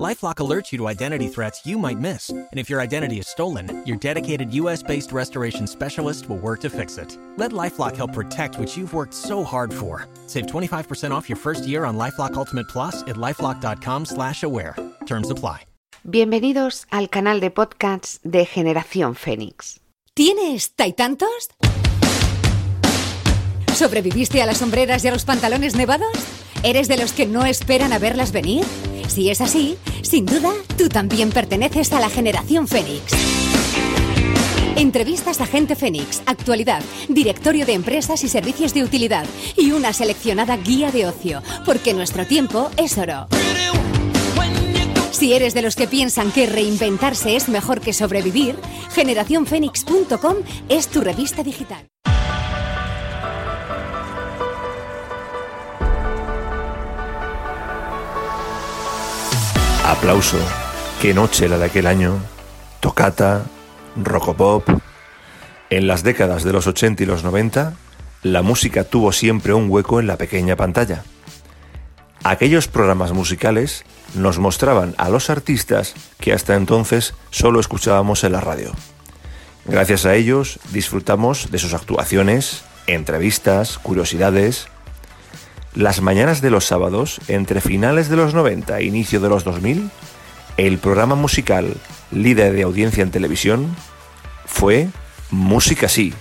LifeLock alerts you to identity threats you might miss, and if your identity is stolen, your dedicated U.S.-based restoration specialist will work to fix it. Let LifeLock help protect what you've worked so hard for. Save 25% off your first year on LifeLock Ultimate Plus at lifeLock.com/aware. Terms apply. Bienvenidos al canal de podcasts de Generación Fénix. ¿Tienes taitantos? ¿Sobreviviste a las sombreras y a los pantalones nevados? ¿Eres de los que no esperan a verlas venir? Si es así, sin duda, tú también perteneces a la generación Fénix. Entrevistas a Gente Fénix, actualidad, directorio de empresas y servicios de utilidad y una seleccionada guía de ocio, porque nuestro tiempo es oro. Si eres de los que piensan que reinventarse es mejor que sobrevivir, generacionfénix.com es tu revista digital. Aplauso. Qué noche la de aquel año. Tocata, rocopop. En las décadas de los 80 y los 90, la música tuvo siempre un hueco en la pequeña pantalla. Aquellos programas musicales nos mostraban a los artistas que hasta entonces solo escuchábamos en la radio. Gracias a ellos disfrutamos de sus actuaciones, entrevistas, curiosidades. Las mañanas de los sábados, entre finales de los 90 e inicio de los 2000, el programa musical líder de audiencia en televisión fue Música Sí.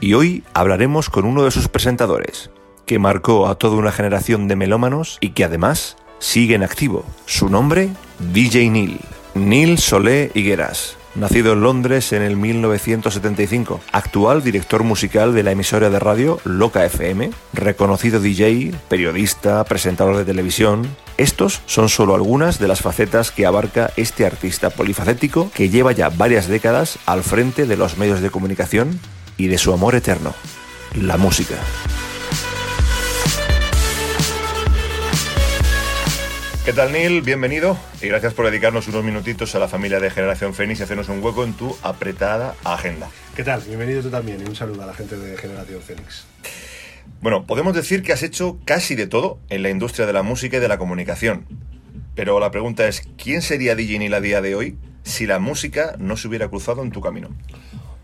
Y hoy hablaremos con uno de sus presentadores, que marcó a toda una generación de melómanos y que además sigue en activo. Su nombre, DJ Neil. Neil Solé Higueras. Nacido en Londres en el 1975, actual director musical de la emisora de radio Loca FM, reconocido DJ, periodista, presentador de televisión. Estos son solo algunas de las facetas que abarca este artista polifacético que lleva ya varias décadas al frente de los medios de comunicación y de su amor eterno, la música. ¿Qué tal Neil? Bienvenido y gracias por dedicarnos unos minutitos a la familia de Generación Fénix y hacernos un hueco en tu apretada agenda. ¿Qué tal? Bienvenido tú también y un saludo a la gente de Generación Fénix. Bueno, podemos decir que has hecho casi de todo en la industria de la música y de la comunicación. Pero la pregunta es, ¿quién sería DJ Neil a día de hoy si la música no se hubiera cruzado en tu camino?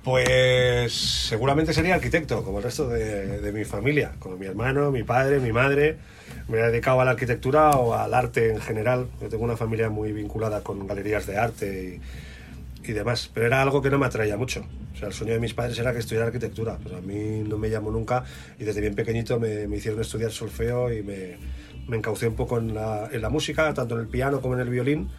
Pues seguramente sería arquitecto, como el resto de, mi familia, con mi hermano, mi padre, mi madre me he dedicado a la arquitectura o al arte en general. Yo tengo una familia muy vinculada con galerías de arte y, demás, pero era algo que no me atraía mucho. O sea, el sueño de mis padres era que estudiara arquitectura, pero a mí no me llamó nunca y desde bien pequeñito me, me hicieron estudiar solfeo y me, me encaucé un poco en la, en la, música, tanto en el piano como en el violín.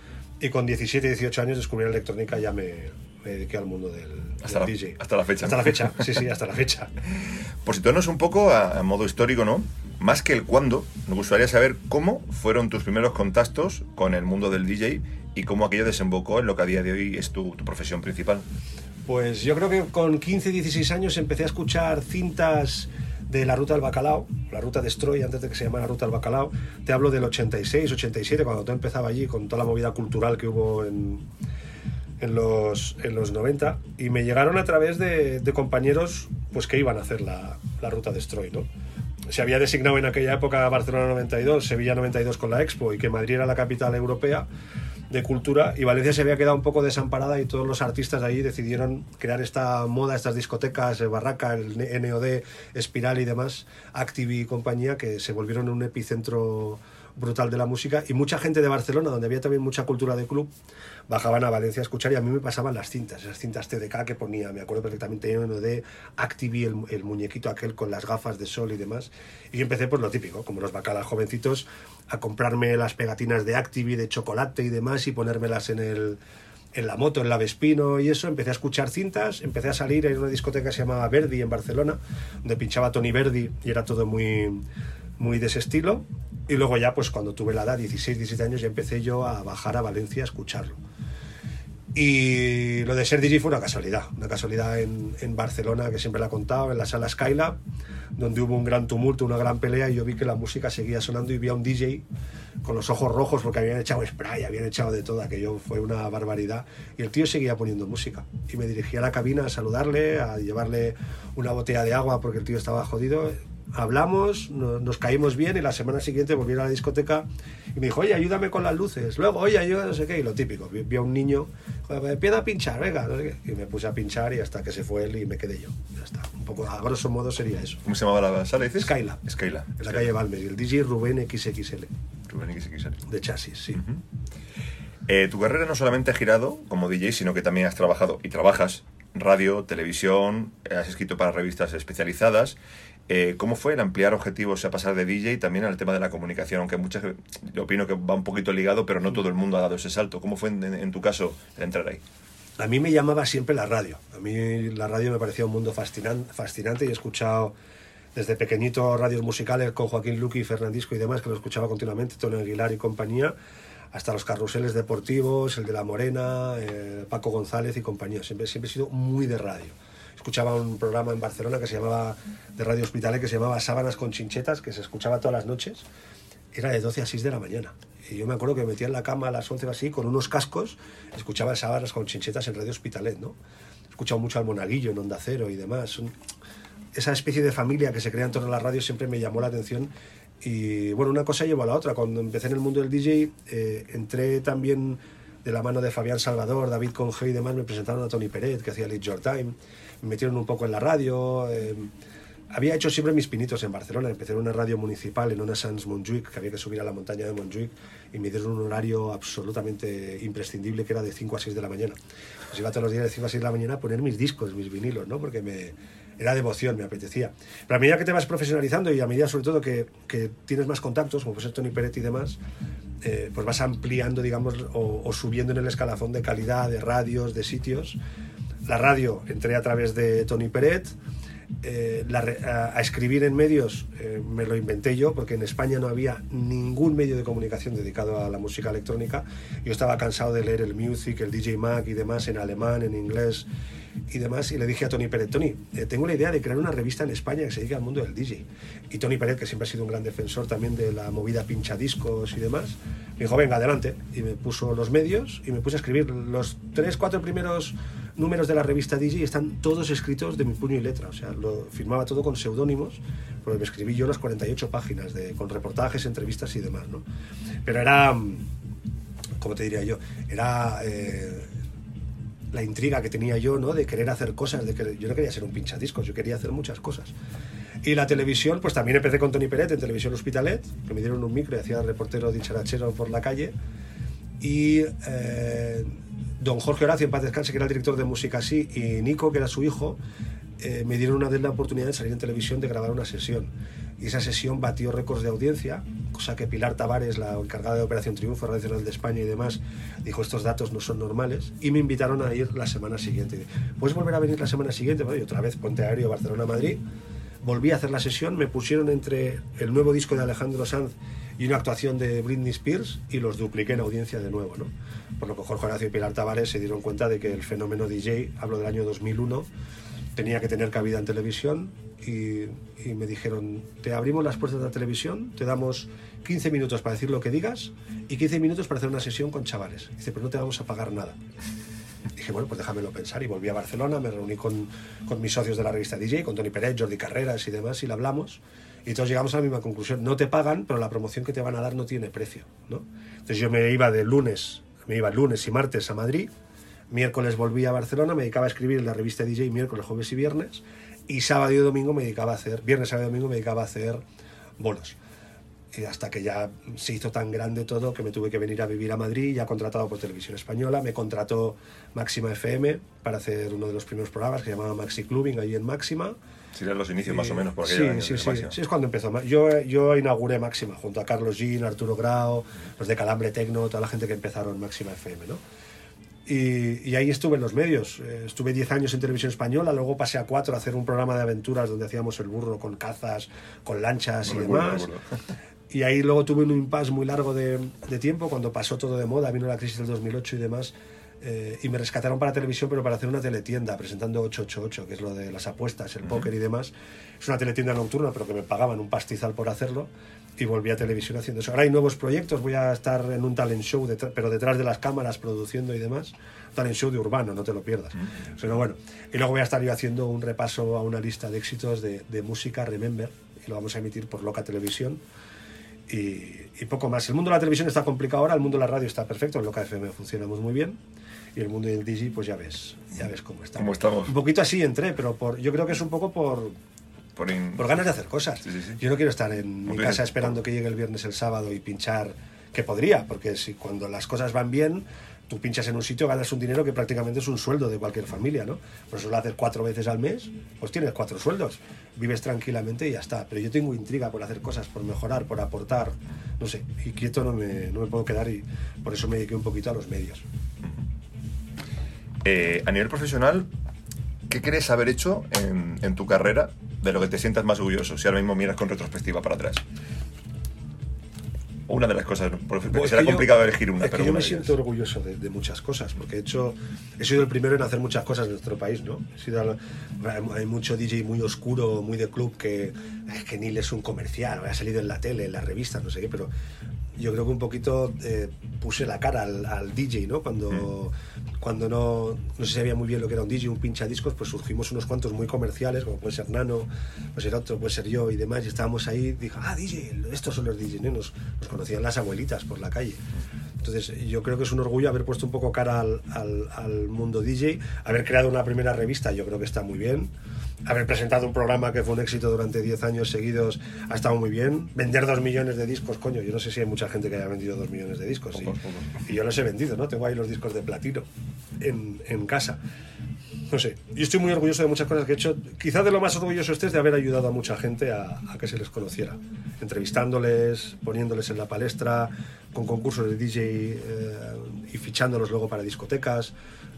Y con 17, 18 años descubrí la electrónica y ya me, me dediqué al mundo del, hasta del la, DJ. Hasta la fecha. Hasta la fecha, sí, sí, hasta la fecha. Por situarnos un poco a, a modo histórico, ¿no? Más que el cuándo, nos gustaría saber cómo fueron tus primeros contactos con el mundo del DJ y cómo aquello desembocó en lo que a día de hoy es tu, tu profesión principal. Pues yo creo que con 15, 16 años empecé a escuchar cintas de la ruta del bacalao, la ruta Destroy, antes de que se llamara ruta del bacalao. Te hablo del 86, 87, cuando todo empezaba allí, con toda la movida cultural que hubo en, en, los, en los 90. Y me llegaron a través de, de compañeros pues, que iban a hacer la, la ruta Destroy, ¿no? se había designado en aquella época Barcelona 92, Sevilla 92 con la Expo y que Madrid era la capital europea de cultura y Valencia se había quedado un poco desamparada y todos los artistas de ahí decidieron crear esta moda, estas discotecas, Barraca, el NOD, Espiral y demás, Active y compañía, que se volvieron un epicentro brutal de la música y mucha gente de Barcelona, donde había también mucha cultura de club, bajaban a Valencia a escuchar y a mí me pasaban las cintas, esas cintas TDK que ponía, me acuerdo perfectamente de Activi, el, muñequito aquel con las gafas de sol y demás. Y empecé por lo típico, como los bacalas jovencitos, a comprarme las pegatinas de Activi, de chocolate y demás y ponérmelas en el en la moto, en la Vespino y eso, empecé a escuchar cintas, empecé a salir en una discoteca que se llamaba Verdi en Barcelona, donde pinchaba Tony Verdi y era todo muy, muy de ese estilo. Y luego ya, pues cuando tuve la edad, 16, 17 años, ya empecé yo a bajar a Valencia a escucharlo. Y lo de ser DJ fue una casualidad, una casualidad en, en Barcelona, que siempre la he contado, en la sala Skylab, donde hubo un gran tumulto, una gran pelea, y yo vi que la música seguía sonando y vi a un DJ con los ojos rojos porque habían echado spray, habían echado de todo, aquello fue una barbaridad. Y el tío seguía poniendo música. Y me dirigí a la cabina a saludarle, a llevarle una botella de agua porque el tío estaba jodido hablamos, no- nos caímos bien y la semana siguiente volví a la discoteca y me dijo, oye, ayúdame con las luces. Luego, oye, ayúdame, no sé qué, y lo típico. Vi, vi a un niño, "Joder, empieza a pinchar, venga, no sé qué. Y me puse a pinchar y hasta que se fue él y me quedé yo. Ya está. Un poco, a grosso modo sería eso. ¿Cómo se llamaba la sala, dices? Skylab. Skylab. En la calle Balmer. Y el DJ Rubén XXL, Rubén XXL. de chasis, sí. Eh, tu carrera no solamente ha girado como DJ, sino que también has trabajado y trabajas radio, televisión, eh, has escrito para revistas especializadas. Eh, ¿Cómo fue el ampliar objetivos a pasar de DJ también al tema de la comunicación? Aunque muchas, yo opino que va un poquito ligado, pero no todo el mundo ha dado ese salto. ¿Cómo fue en, en tu caso el entrar ahí? A mí me llamaba siempre la radio. A mí la radio me parecía un mundo fascinan- fascinante y he escuchado desde pequeñito radios musicales con Joaquín Luqui, Fernandisco y demás, que lo escuchaba continuamente, Tony Aguilar y compañía, hasta los carruseles deportivos, el de La Morena, eh, Paco González y compañía. Siempre, siempre he sido muy de radio. Escuchaba un programa en Barcelona que se llamaba, de Radio Hospitalet, que se llamaba Sábanas con Chinchetas, que se escuchaba todas las noches. Era de 12 a 6 de la mañana. Y yo me acuerdo que me metía en la cama a las 11 o así, con unos cascos, escuchaba Sábanas con Chinchetas en Radio Hospitalet, ¿no? He escuchado mucho al Monaguillo en Onda Cero y demás. Son- esa especie de familia que se crea en torno a la radio siempre me llamó la atención y bueno, una cosa llevó a la otra. Cuando empecé en el mundo del DJ, eh, entré también de la mano de Fabián Salvador, David Conge y demás, me presentaron a Tony Peret, que hacía Lead Your Time, me metieron un poco en la radio. eh, había hecho siempre mis pinitos en Barcelona, empecé en una radio municipal, en una Sans Montjuic, que había que subir a la montaña de Montjuic, y me dieron un horario absolutamente imprescindible, que era de 5 a 6 de la mañana. Pues iba todos los días de 5 a 6 de la mañana a poner mis discos, mis vinilos, ¿no? Porque me, era devoción, me apetecía. Pero a medida que te vas profesionalizando y a medida sobre todo que, que tienes más contactos, como puede ser Tony Peret y demás, eh, pues vas ampliando, digamos, o subiendo en el escalafón de calidad, de radios, de sitios. La radio entré a través de Tony Peret. eh, a, escribir en medios eh, me lo inventé yo porque en España no había ningún medio de comunicación dedicado a la música electrónica. Yo estaba cansado de leer el Music, el DJ Mag y demás en alemán, en inglés y demás y le dije a Tony Peret, Tony, eh, tengo la idea de crear una revista en España que se dedique al mundo del DJ. Y Tony Peret, que siempre ha sido un gran defensor también de la movida pinchadiscos y demás, me dijo, venga, adelante. Y me puso los medios y me puse a escribir los tres, cuatro primeros números de la revista DJ están todos escritos de mi puño y letra. O sea, lo firmaba todo con seudónimos, porque me escribí yo las 48 páginas de, con reportajes, entrevistas y demás, ¿no? Pero era, ¿cómo te diría yo? Era... eh, la intriga que tenía yo, ¿no? De querer hacer cosas, de que yo no quería ser un pinchadiscos, yo quería hacer muchas cosas. Y la televisión, pues también empecé con Tony Peret en Televisión Hospitalet, que me dieron un micro y hacía reportero dicharachero por la calle. Y eh, don Jorge Horacio, en paz descanse, que era el director de Música Así, y Nico, que era su hijo, eh, me dieron una vez la oportunidad de salir en televisión de grabar una sesión. Y esa sesión batió récords de audiencia, cosa que Pilar Tavares, la encargada de Operación Triunfo, Radio Nacional de España y demás, dijo estos datos no son normales. Y me invitaron a ir la semana siguiente. ¿Puedes volver a venir la semana siguiente? Y otra vez Puente Aéreo, Barcelona-Madrid. Volví a hacer la sesión, me pusieron entre el nuevo disco de Alejandro Sanz y una actuación de Britney Spears y los dupliqué en audiencia de nuevo. ¿no? Por lo que Jorge Horacio y Pilar Tavares se dieron cuenta de que el fenómeno DJ, hablo del año 2001, tenía que tener cabida en televisión y, y me dijeron, te abrimos las puertas de la televisión, te damos 15 minutos para decir lo que digas y 15 minutos para hacer una sesión con chavales. Dice, pero no te vamos a pagar nada. Dije, bueno, pues déjamelo pensar. Y volví a Barcelona, me reuní con, con mis socios de la revista DJ, con Tony Pérez, Jordi Carreras y demás, y lo hablamos. Y todos llegamos a la misma conclusión. No te pagan, pero la promoción que te van a dar no tiene precio. ¿no? Entonces yo me iba de lunes, me iba lunes y martes a Madrid, miércoles volví a Barcelona, me dedicaba a escribir en la revista DJ miércoles, jueves y viernes, y sábado y domingo me dedicaba a hacer, viernes, sábado y domingo me dedicaba a hacer bolos. Y hasta que ya se hizo tan grande todo que me tuve que venir a vivir a Madrid, ya contratado por Televisión Española, me contrató Máxima FM para hacer uno de los primeros programas que llamaba Maxi Clubbing ahí en Máxima. Serían los inicios más o menos por sí, años sí, sí, sí, es cuando empezó. Yo, yo inauguré Máxima junto a Carlos Jean, Arturo Grau, los de Calambre Tecno, toda la gente que empezaron Máxima FM, ¿no? Y, y ahí estuve en los medios. Eh, estuve 10 años en televisión española, luego pasé a 4 a hacer un programa de aventuras donde hacíamos el burro con cazas, con lanchas y Lo recuerdo, demás. recuerdo. Y ahí luego tuve un impasse muy largo de, de tiempo, cuando pasó todo de moda, vino la crisis del 2008 y demás. eh, y me rescataron para televisión, pero para hacer una teletienda, presentando 888, que es lo de las apuestas, el póker y demás. Es una teletienda nocturna, pero que me pagaban un pastizal por hacerlo. Y volví a televisión haciendo eso. Ahora hay nuevos proyectos, voy a estar en un talent show, pero detrás de las cámaras, produciendo y demás. Talent show de urbano, no te lo pierdas. Pero bueno, y luego voy a estar yo haciendo un repaso a una lista de éxitos de, de música, Remember, y lo vamos a emitir por Loca Televisión. Y, y, poco más. El mundo de la televisión está complicado ahora, el mundo de la radio está perfecto, el Loca FM funcionamos muy bien y el mundo del DJ, pues ya ves, ya ves cómo está. ¿Cómo estamos? Un poquito así entré, pero por, yo creo que es un poco por, por, in... por ganas de hacer cosas. Sí, sí, sí. Yo no quiero estar en mi casa esperando que llegue el viernes, el sábado y pinchar, que podría, porque si cuando las cosas van bien, tú pinchas en un sitio, ganas un dinero que prácticamente es un sueldo de cualquier familia, ¿no? Por eso lo haces cuatro veces al mes, pues tienes cuatro sueldos, vives tranquilamente y ya está. Pero yo tengo intriga por hacer cosas, por mejorar, por aportar, no sé, y quieto no me, no me puedo quedar y por eso me dediqué un poquito a los medios. Eh, a nivel profesional, ¿qué crees haber hecho en, en tu carrera de lo que te sientas más orgulloso? Si ahora mismo miras con retrospectiva para atrás. Una de las cosas, porque Pues será que yo- complicado elegir una, Es que pero yo una me siento orgulloso de, de muchas cosas, porque he hecho, he sido el primero en hacer muchas cosas en nuestro país, ¿no? He sido hay, mucho DJ muy oscuro, muy de club, que es que Neil es un comercial, ha salido en la tele, en las revistas, no sé qué, pero yo creo que un poquito eh, puse la cara al, al DJ, ¿no? Cuando, cuando no, no se sabía muy bien lo que era un DJ, un pincha discos, pues surgimos unos cuantos muy comerciales, como puede ser Nano, puede ser otro, puede ser yo y demás, y estábamos ahí, dijo, ah, DJ, estos son los DJs, ¿no? Nos, nos conocían las abuelitas por la calle. Entonces, yo creo que es un orgullo haber puesto un poco cara al, al- al mundo DJ, haber creado una primera revista, yo creo que está muy bien. Haber presentado un programa que fue un éxito durante 10 años seguidos ha estado muy bien. Vender dos millones de discos, coño, yo no sé si hay mucha gente que haya vendido dos millones de discos. y- Pocos, pocos. Y, yo los he vendido, ¿no? Tengo ahí los discos de platino en, en casa. No sé, yo estoy muy orgulloso de muchas cosas que he hecho. Quizás de lo más orgulloso estés de haber ayudado a mucha gente a, que se les conociera. Entrevistándoles, poniéndoles en la palestra, con concursos de DJ eh, y fichándolos luego para discotecas,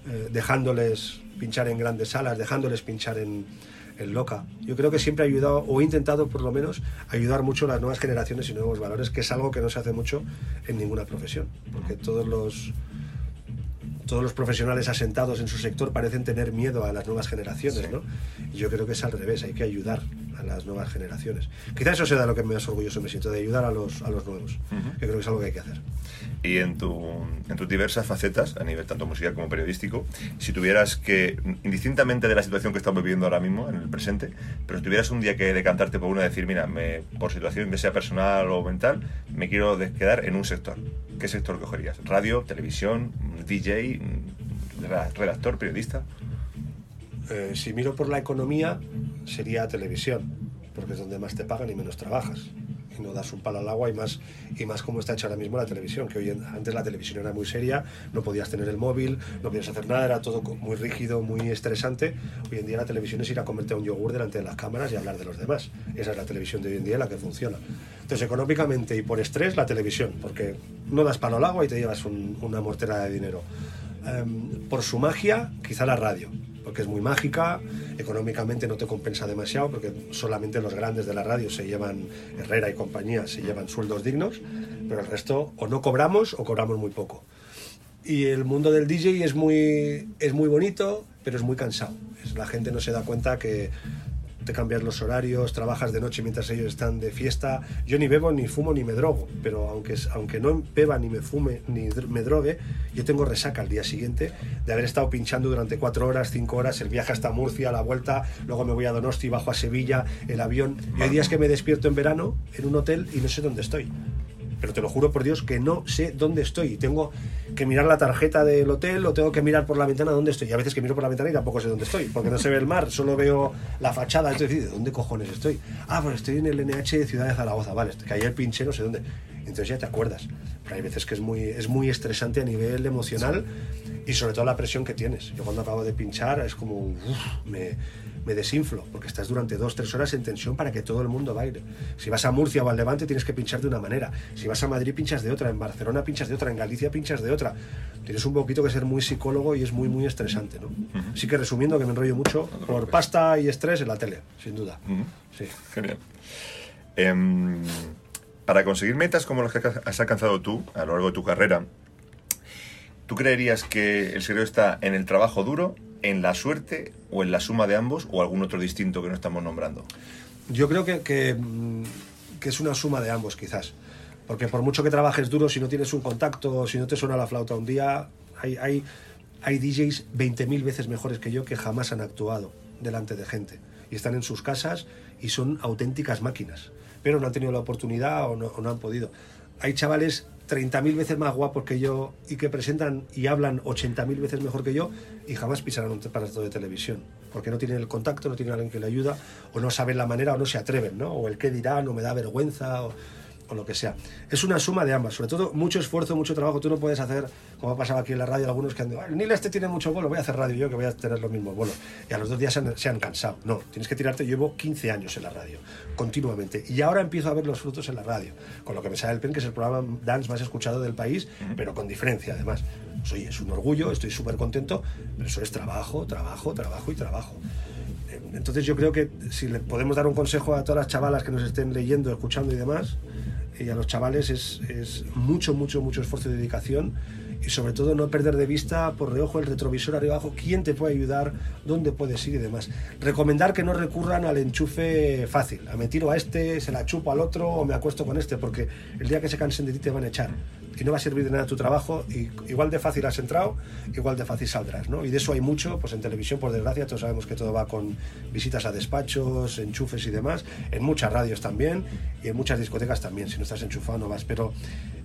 eh, dejándoles pinchar en grandes salas, dejándoles pinchar en, en loca. Yo creo que siempre he ayudado, o he intentado por lo menos, ayudar mucho a las nuevas generaciones y nuevos valores, que es algo que no se hace mucho en ninguna profesión. Porque todos los todos los profesionales asentados en su sector parecen tener miedo a las nuevas generaciones, Sí. ¿no? Y yo creo que es al revés, hay que ayudar a las nuevas generaciones. Quizás eso sea de lo que más orgulloso me siento, de ayudar a los, a los nuevos, Ujú. que creo que es algo que hay que hacer. Y en, tu, en tus diversas facetas, a nivel tanto musical como periodístico, si tuvieras que, indistintamente de la situación que estamos viviendo ahora mismo, en el presente, pero si tuvieras un día que decantarte por una, decir, mira, me, por situación, ya sea personal o mental, me quiero quedar en un sector. ¿Qué sector cogerías? ¿Radio, televisión, DJ, ra- redactor, periodista? Eh, si miro por la economía, sería televisión, porque es donde más te pagan y menos trabajas. Y no das un palo al agua y más, y más como está hecha ahora mismo la televisión, que hoy en- antes la televisión era muy seria, no podías tener el móvil, no podías hacer nada, era todo muy rígido, muy estresante. Hoy en día la televisión es ir a comerte un yogur delante de las cámaras y hablar de los demás. Esa es la televisión de hoy en día la que funciona. Entonces, económicamente y por estrés, la televisión, porque no das palo al agua y te llevas un- una mortera de dinero. Em, por su magia, quizá la radio, porque es muy mágica, económicamente no te compensa demasiado, porque solamente los grandes de la radio se llevan, Herrera y compañía, se llevan sueldos dignos, pero el resto o no cobramos o cobramos muy poco. Y el mundo del DJ es muy, es muy bonito, pero es muy cansado. La gente no se da cuenta que te cambias los horarios, trabajas de noche mientras ellos están de fiesta. Yo ni bebo, ni fumo, ni me drogo, pero aunque, aunque no beba, ni me fume, ni me drogue, yo tengo resaca al día siguiente de haber estado pinchando durante cuatro horas, cinco horas, el viaje hasta Murcia, la vuelta, luego me voy a Donosti, bajo a Sevilla, el avión. Y hay días que me despierto en verano en un hotel y no sé dónde estoy pero te lo juro por Dios que no sé dónde estoy. Y Tengo que mirar la tarjeta del hotel o tengo que mirar por la ventana dónde estoy. Y a veces que miro por la ventana y tampoco sé dónde estoy, porque no se ve el mar, solo veo la fachada. Es decir, ¿de dónde cojones estoy? Ah, pues estoy en el NH de Ciudad de Zaragoza, vale, que ayer pinché no sé dónde. Entonces ya te acuerdas. Pero hay veces que es muy, es muy estresante a nivel emocional y sobre todo la presión que tienes. Yo cuando acabo de pinchar es como, uf, me, me desinflo, porque estás durante dos, tres horas en tensión para que todo el mundo baile. Si vas a Murcia o al Levante tienes que pinchar de una manera, si vas a Madrid pinchas de otra, en Barcelona pinchas de otra, en Galicia pinchas de otra. Tienes un poquito que ser muy psicólogo y es muy, muy estresante. ¿no? Así que resumiendo, que me enrollo mucho, por pasta y estrés en la tele, sin duda. Sí. Genial. Em, para conseguir metas como las que has alcanzado tú a lo largo de tu carrera, ¿Tú creerías que el secreto está en el trabajo duro, en la suerte o en la suma de ambos o algún otro distinto que no estamos nombrando? Yo creo que, mm, que es una suma de ambos, quizás. Porque por mucho que trabajes duro, si no tienes un contacto, si no te suena la flauta un día, hay, hay, hay DJs 20.000 veces mejores que yo que jamás han actuado delante de gente. Y están en sus casas y son auténticas máquinas. Pero no han tenido la oportunidad o no han podido. Hay chavales 30.000 veces más guapos que yo y que presentan y hablan 80.000 veces mejor que yo y jamás pisarán un aparato de televisión. Porque no tienen el contacto, no tienen alguien que le ayuda, o no saben la manera, o no se atreven, ¿no? O el qué dirán, o me da vergüenza, o lo que sea. Es una suma de ambas, sobre todo mucho esfuerzo, mucho trabajo. Tú no puedes hacer, como ha pasado aquí en la radio, algunos que han dicho, "Ay, Neil este tiene mucho bolo, voy a hacer radio yo que voy a tener los mismos bolos. Y a los dos días se han, se han cansado. No, tienes que tirarte. Yo llevo 15 años en la radio, continuamente. Y ahora empiezo a ver los frutos en la radio, con lo que me sale el pen, que es el programa dance más escuchado del país, pero con diferencia además. Soy, es un orgullo, estoy súper contento, pero eso es trabajo, trabajo, trabajo y trabajo. Entonces yo creo que si le podemos dar un consejo a todas las chavalas que nos estén leyendo, escuchando y demás, y a los chavales es, es mucho, mucho, mucho esfuerzo y dedicación y sobre todo no perder de vista por reojo el retrovisor arriba abajo, quién te puede ayudar, dónde puedes ir y demás. Recomendar que no recurran al enchufe fácil, a me tiro a este, se la chupo al otro o me acuesto con este, porque el día que se cansen de ti te van a echar y no va a servir de nada tu trabajo y igual de fácil has entrado, igual de fácil saldrás, ¿no? Y de eso hay mucho, pues en televisión, por desgracia, todos sabemos que todo va con visitas a despachos, enchufes y demás, en muchas radios también y en muchas discotecas también, si no estás enchufado no vas, pero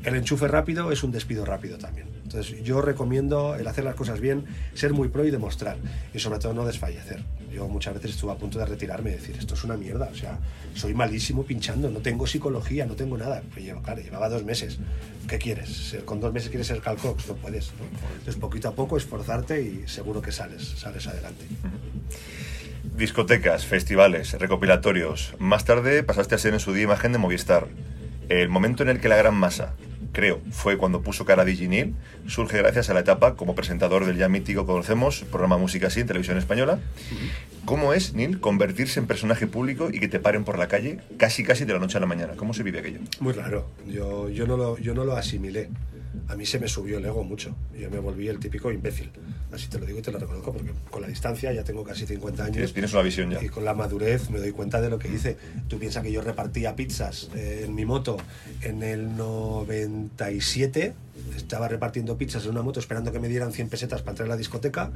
el enchufe rápido es un despido rápido también. Entonces yo recomiendo el hacer las cosas bien, ser muy pro y demostrar, y sobre todo no desfallecer. Yo muchas veces estuve a punto de retirarme y decir, esto es una mierda, o sea, soy malísimo pinchando, no tengo psicología, no tengo nada. Pues yo, claro, llevaba dos meses. ¿Qué quieres? Ser- ¿Con dos meses quieres ser Cal Cox? No puedes. ¿no? Entonces poquito a poco esforzarte y seguro que sales, sales adelante. Discotecas, festivales, recopilatorios. Más tarde pasaste a ser en su día imagen de Movistar. El momento en el que la gran masa, creo, fue cuando puso cara a surge gracias a la etapa como presentador del ya mítico Conocemos, programa Música Así en televisión española. ¿Cómo es, Neil, convertirse en personaje público y que te paren por la calle casi casi de la noche a la mañana? ¿Cómo se vive aquello? Muy raro. Yo, yo, no lo, yo no lo asimilé. A mí se me subió el ego mucho. Yo me volví el típico imbécil. Así te lo digo y te lo reconozco porque con la distancia ya tengo casi 50 años. Tienes, tienes una visión ya. Y con la madurez me doy cuenta de lo que hice. Tú piensas que yo repartía pizzas eh, en mi moto en el 97. Estaba repartiendo pizzas en una moto esperando que me dieran 100 pesetas para entrar a la discoteca.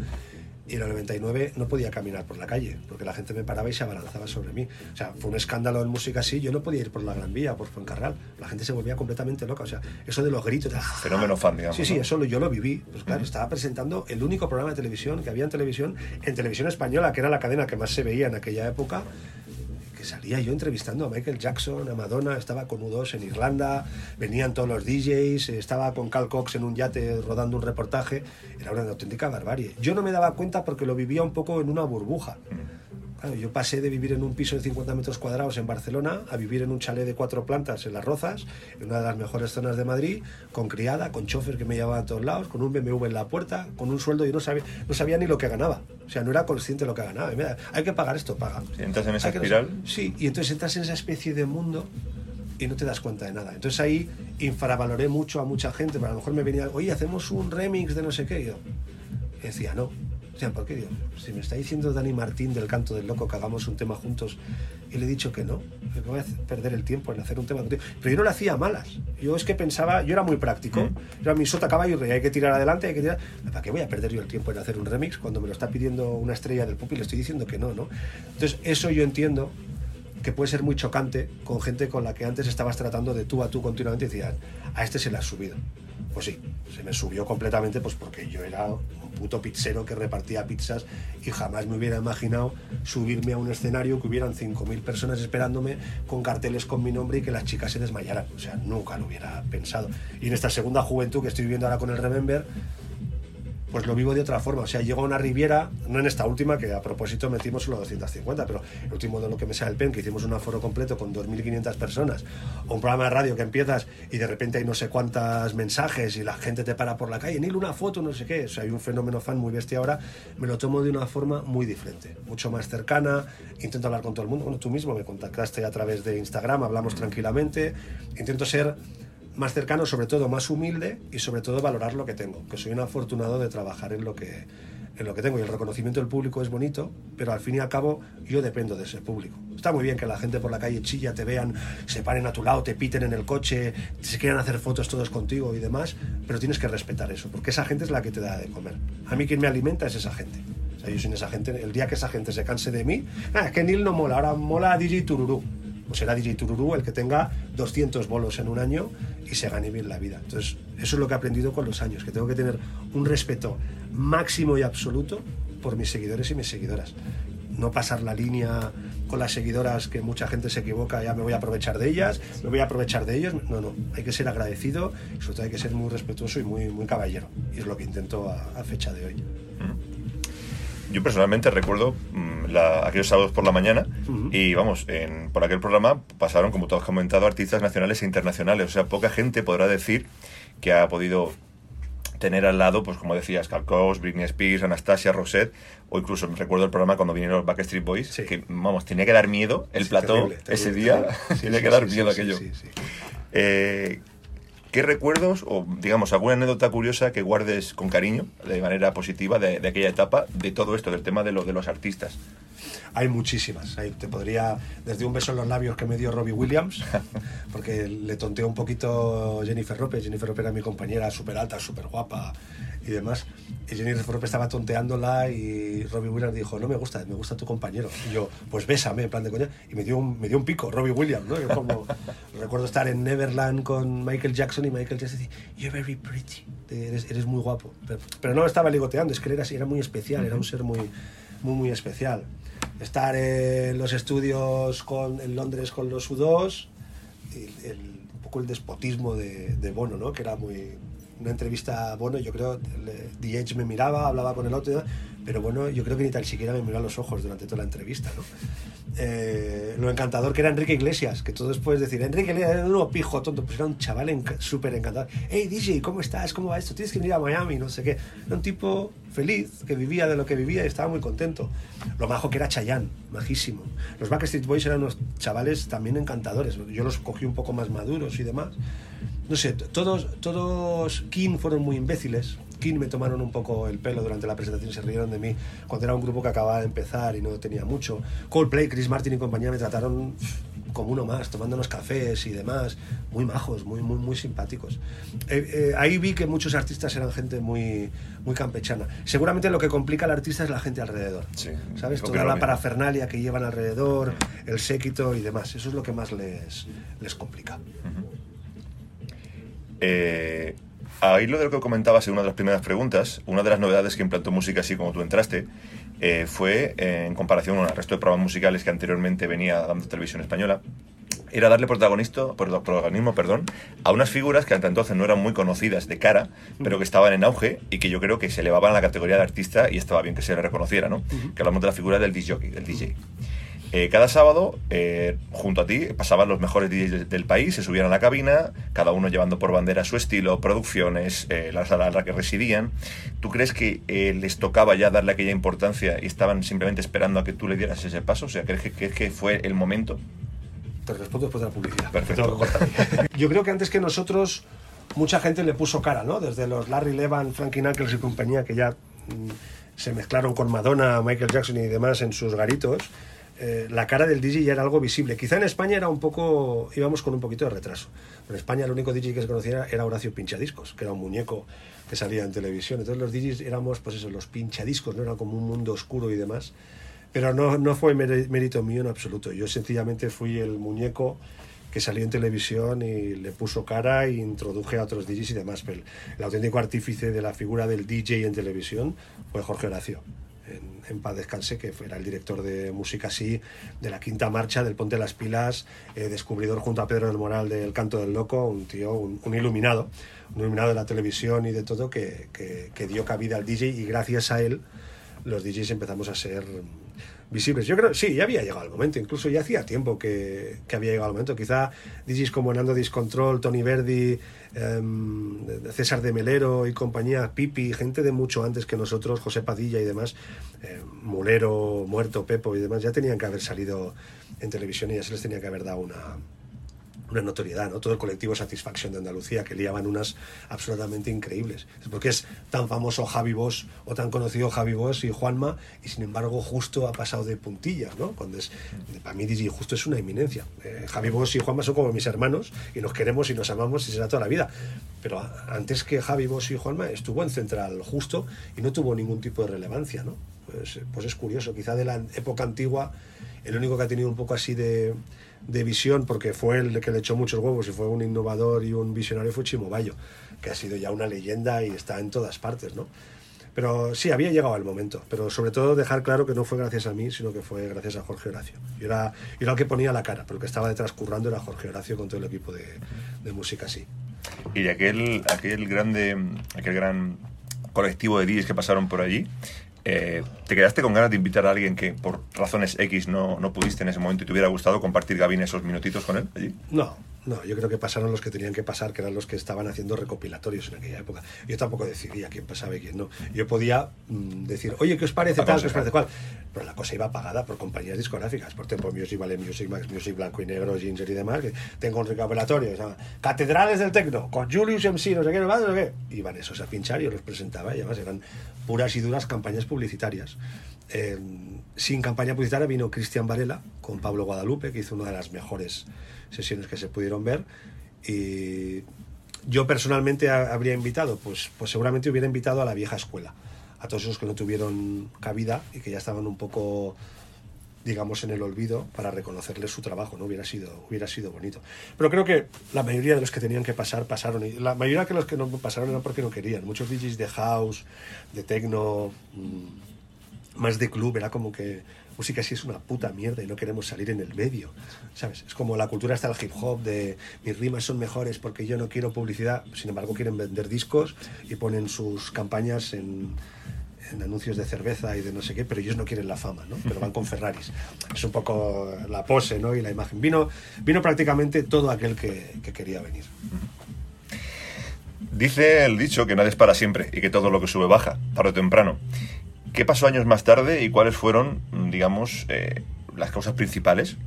Y en el 99 no podía caminar por la calle porque la gente me paraba y se abalanzaba sobre mí. O sea, fue un escándalo en música así. Yo no podía ir por la Gran Vía, por Fuencarral. La gente se volvía completamente loca. O sea, eso de los gritos. "Ah". Fenómeno fan, digamos. Sí, sí, ¿no? eso lo- yo lo viví. Pues claro, estaba presentando el único programa de televisión que había en televisión, en televisión española, que era la cadena que más se veía en aquella época, salía yo entrevistando a Michael Jackson, a Madonna, estaba con U2 en Irlanda, venían todos los DJs, estaba con Cal Cox en un yate rodando un reportaje, era una auténtica barbarie. Yo no me daba cuenta porque lo vivía un poco en una burbuja. Claro, yo pasé de vivir en un piso de 50 metros cuadrados en Barcelona a vivir en un chalet de cuatro plantas en Las Rozas, en una de las mejores zonas de Madrid, con criada, con chofer que me llevaba a todos lados, con un BMW en la puerta, con un sueldo y no sabía, no sabía ni lo que ganaba. O sea, no era consciente de lo que ganaba. Mira, hay que pagar esto, paga. Entras en esa Hay no espiral. Sí, y entonces entras en esa especie de mundo y no te das cuenta de nada. Entonces ahí infravaloré mucho a mucha gente, pero a lo mejor me venía, oye, hacemos un remix de no sé qué. Y yo y decía, no. O sea, ¿por qué? Digo, si me está diciendo Dani Martín del Canto del Loco que hagamos un tema juntos y le he dicho que no, que voy a perder el tiempo en hacer un tema contigo. Pero yo no lo hacía malas. Yo es que pensaba, yo era muy práctico. Era mi sota caballo y rey, hay que tirar adelante, hay que tirar. ¿Para qué voy a perder yo el tiempo en hacer un remix cuando me lo está pidiendo una estrella del pop y le estoy diciendo que no, no? Entonces, eso yo entiendo que puede ser muy chocante con gente con la que antes estabas tratando de tú a tú continuamente y decías, a este se le has subido. Pues sí, se me subió completamente pues porque yo era puto pizzero que repartía pizzas y jamás me hubiera imaginado subirme a un escenario que hubieran 5.000 personas esperándome con carteles con mi nombre y que las chicas se desmayaran. O sea, nunca lo hubiera pensado. Y en esta segunda juventud que estoy viviendo ahora con el Remember, pues lo vivo de otra forma. O sea, llego a una riviera, no en esta última, que a propósito metimos solo 250, pero el último de lo que me sale el pen, que hicimos un aforo completo con 2.500 personas, o un programa de radio que empiezas y de repente hay no sé cuántas mensajes y la gente te para por la calle, ni una foto, no sé qué. O sea, hay un fenómeno fan muy bestia ahora, me lo tomo de una forma muy diferente, mucho más cercana, intento hablar con todo el mundo. Bueno, tú mismo me contactaste a través de Instagram, hablamos tranquilamente, intento ser más cercano, sobre todo más humilde y sobre todo valorar lo que tengo, que soy un afortunado de trabajar en lo que, en lo que tengo y el reconocimiento del público es bonito, pero al fin y al cabo yo dependo de ese público. Está muy bien que la gente por la calle chilla, te vean, se paren a tu lado, te piten en el coche, se quieran hacer fotos todos contigo y demás, pero tienes que respetar eso, porque esa gente es la que te da de comer. A mí quien me alimenta es esa gente. O sea, yo sin esa gente, el día que esa gente se canse de mí, ah, es que Neil no mola, ahora mola DJ Tururú pues será DJ Tururú el que tenga 200 bolos en un año y se gane bien la vida. Entonces, eso es lo que he aprendido con los años, que tengo que tener un respeto máximo y absoluto por mis seguidores y mis seguidoras. No pasar la línea con las seguidoras que mucha gente se equivoca, ya me voy a aprovechar de ellas, me voy a aprovechar de ellos. No, no, hay que ser agradecido sobre todo hay que ser muy respetuoso y muy, muy caballero. Y es lo que intento a, fecha de hoy. Yo personalmente recuerdo mm, aquellos sábados por la mañana y vamos, en, por aquel programa pasaron, como tú has comentado, artistas nacionales e internacionales. O sea, poca gente podrá decir que ha podido tener al lado, pues como decías, Carl Britney Spears, Anastasia, Rosette, o incluso me recuerdo el programa cuando vinieron los Backstreet Boys, que vamos, tenía que dar miedo el plató ese día, tiene que dar miedo aquello. Eh, ¿Qué recuerdos o, digamos, alguna anécdota curiosa que guardes con cariño, de manera positiva, de, aquella etapa, de todo esto, del tema de, lo, de los artistas? Hay muchísimas. te podría, desde un beso en los labios que me dio Robbie Williams, porque le tonteó un poquito Jennifer Lopez. Jennifer Lopez era mi compañera, súper alta, súper guapa y demás. Y Jennifer Lopez estaba tonteándola y Robbie Williams dijo, no me gusta, me gusta tu compañero. Y yo, pues bésame, en plan de coña. Y me dio un, me dio un pico, Robbie Williams, ¿no? como, recuerdo estar en Neverland con Michael Jackson y Michael Jackson decía, you're very pretty, eres, eres muy guapo. Pero, no estaba ligoteando, es que era, era muy especial, era un ser muy, muy, muy especial. Estar en los estudios con, en Londres con los U2, el, un poco el despotismo de, de Bono, ¿no? Que era muy, una entrevista, bueno, yo creo, DH me miraba, hablaba con el otro, pero bueno, yo creo que ni tan siquiera me miró a los ojos durante toda la entrevista, ¿no? Eh, lo encantador que era Enrique Iglesias, que todo después decir, Enrique Iglesias era un pijo tonto, pues era un chaval súper encantador. Hey DJ, ¿cómo estás? ¿Cómo va esto? Tienes que venir a Miami, no sé qué. Era un tipo feliz, que vivía de lo que vivía y estaba muy contento. Lo majo que era Chayanne, majísimo. Los Backstreet Boys eran unos chavales también encantadores. Yo los cogí un poco más maduros y demás no sé, todos, todos King fueron muy imbéciles. King me tomaron un poco el pelo durante la presentación, se rieron de mí cuando era un grupo que acababa de empezar y no tenía mucho. Coldplay, Chris Martin y compañía me trataron como uno más, tomándonos cafés y demás, muy majos, muy, muy, muy simpáticos. Eh, eh, ahí vi que muchos artistas eran gente muy, muy campechana. Seguramente lo que complica al artista es la gente alrededor, ¿sabes? Toda la parafernalia que llevan alrededor, el séquito y demás, eso es lo que más les, les complica. Eh, ahí lo de lo que comentabas en una de las primeras preguntas, una de las novedades que implantó música así como tú entraste, eh, fue eh, en comparación con el resto de programas musicales que anteriormente venía dando televisión española, era darle protagonismo, protagonismo perdón, a unas figuras que hasta entonces no eran muy conocidas de cara, pero que estaban en auge y que yo creo que se elevaban a la categoría de artista y estaba bien que se le reconociera, ¿no? Que hablamos de la figura del DJ, del DJ. Eh, cada sábado, eh, junto a ti, pasaban los mejores DJs del país, se subían a la cabina, cada uno llevando por bandera su estilo, producciones, eh, la sala en la que residían. ¿Tú crees que les tocaba ya darle aquella importancia y estaban simplemente esperando a que tú le dieras ese paso? O sea, ¿crees que, que fue el momento? Te respondo después de la publicidad. Perfecto. Yo creo que antes que nosotros, mucha gente le puso cara, ¿no? Desde los Larry Levan, Frankie Knuckles y compañía, que ya mm, se mezclaron con Madonna, Michael Jackson y demás en sus garitos eh, la cara del DJ ya era algo visible. Quizá en España era un poco, íbamos con un poquito de retraso. En España el único DJ que se conocía era Horacio Pinchadiscos, que era un muñeco que salía en televisión. Entonces los DJs éramos, pues eso, los pinchadiscos, no era como un mundo oscuro y demás. Pero no, no fue mérito mío en absoluto. Yo sencillamente fui el muñeco que salió en televisión y le puso cara e introduje a otros DJs y demás. Pero el auténtico artífice de la figura del DJ en televisión fue Jorge Horacio en, paz descanse, que era el director de Música Sí, de la Quinta Marcha, del Ponte las Pilas, eh, descubridor junto a Pedro del Moral del Canto del Loco, un tío, un, iluminado, un iluminado de la televisión y de todo, que, que dio cabida al DJ y gracias a él los DJs empezamos a ser visibles. Yo creo, sí, ya había llegado el momento, incluso ya hacía tiempo que, había llegado el momento. Quizá DJs como Nando Discontrol, Tony Verdi, em, César de Melero y compañía, Pipi, gente de mucho antes que nosotros, José Padilla y demás, eh, Mulero, Muerto, Pepo y demás, ya tenían que haber salido en televisión y ya se les tenía que haber dado una, una notoriedad, ¿no? Todo el colectivo Satisfacción de Andalucía, que liaban unas absolutamente increíbles. Porque es tan famoso Javi Bosch o tan conocido Javi Bosch y Juanma, y sin embargo justo ha pasado de puntillas, ¿no? Para mí DJ justo es una eminencia. Eh, Javi Bosch y Juanma son como mis hermanos, y nos queremos y nos amamos y será toda la vida. Pero antes que Javi Bosch y Juanma estuvo en Central justo y no tuvo ningún tipo de relevancia, ¿no? Pues, pues es curioso, quizá de la época antigua, el único que ha tenido un poco así de de visión, porque fue el que le echó muchos huevos y fue un innovador y un visionario, fue Chimo Bayo, que ha sido ya una leyenda y está en todas partes, ¿no? Pero sí, había llegado el momento. Pero sobre todo dejar claro que no fue gracias a mí, sino que fue gracias a Jorge Horacio. Y era, era el que ponía la cara, pero el que estaba detrás currando era Jorge Horacio con todo el equipo de, de música así. Y aquel, aquel grande, aquel gran colectivo de DJs que pasaron por allí, eh, ¿Te quedaste con ganas de invitar a alguien que por razones X no, no pudiste en ese momento y te hubiera gustado compartir, Gavin, esos minutitos con él allí? No, no, yo creo que pasaron los que tenían que pasar, que eran los que estaban haciendo recopilatorios en aquella época. Yo tampoco decidía quién pasaba y quién no. Yo podía mm, decir, oye, ¿qué os parece tal? ¿Qué os parece cual? Pero la cosa iba pagada por compañías discográficas, por Tempo Music, Vale Music, Max Music, Blanco y Negro, Ginger y demás, que tengo un recopilatorio, Catedrales del Tecno, con Julius MC, no sé qué, no sé qué. Iban esos a pinchar yo los presentaba y además eran puras y duras campañas publicitarias. Eh, sin campaña publicitaria vino Cristian Varela con Pablo Guadalupe, que hizo una de las mejores sesiones que se pudieron ver. Y yo personalmente habría invitado, pues, pues seguramente hubiera invitado a la vieja escuela, a todos esos que no tuvieron cabida y que ya estaban un poco digamos en el olvido para reconocerles su trabajo no hubiera sido hubiera sido bonito. Pero creo que la mayoría de los que tenían que pasar pasaron. Y la mayoría de los que no pasaron era porque no querían. Muchos DJs de house de techno mm, más de club era como que música sí es una puta mierda y no queremos salir en el medio, ¿sabes? Es como la cultura está el hip hop de mis rimas son mejores porque yo no quiero publicidad, sin embargo quieren vender discos y ponen sus campañas en, anuncios de cerveza y de no sé qué, pero ellos no quieren la fama, ¿no? Pero van con Ferraris. Es un poco la pose, ¿no? Y la imagen. Vino, vino prácticamente todo aquel que, que quería venir. Dice el dicho que nada es para siempre y que todo lo que sube baja, tarde o temprano. ¿Qué pasó años más tarde y cuáles fueron, digamos, eh, las causas principales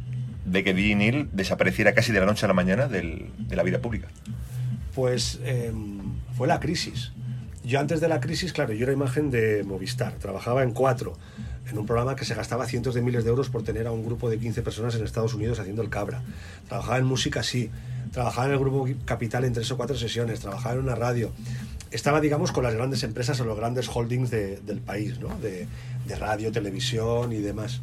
de que DJ Neil desapareciera casi de la noche a la mañana de la vida pública? Pues em, fue la crisis. Yo antes de la crisis, claro, yo era imagen de Movistar, trabajaba en cuatro, en un programa que se gastaba cientos de miles de euros por tener a un grupo de 15 personas en Estados Unidos haciendo el cabra. Trabajaba en música, sí. Trabajaba en el grupo Capital en tres o cuatro sesiones, trabajaba en una radio estaba, digamos, con las grandes empresas o los grandes holdings del país, ¿no? de, radio, televisión y demás.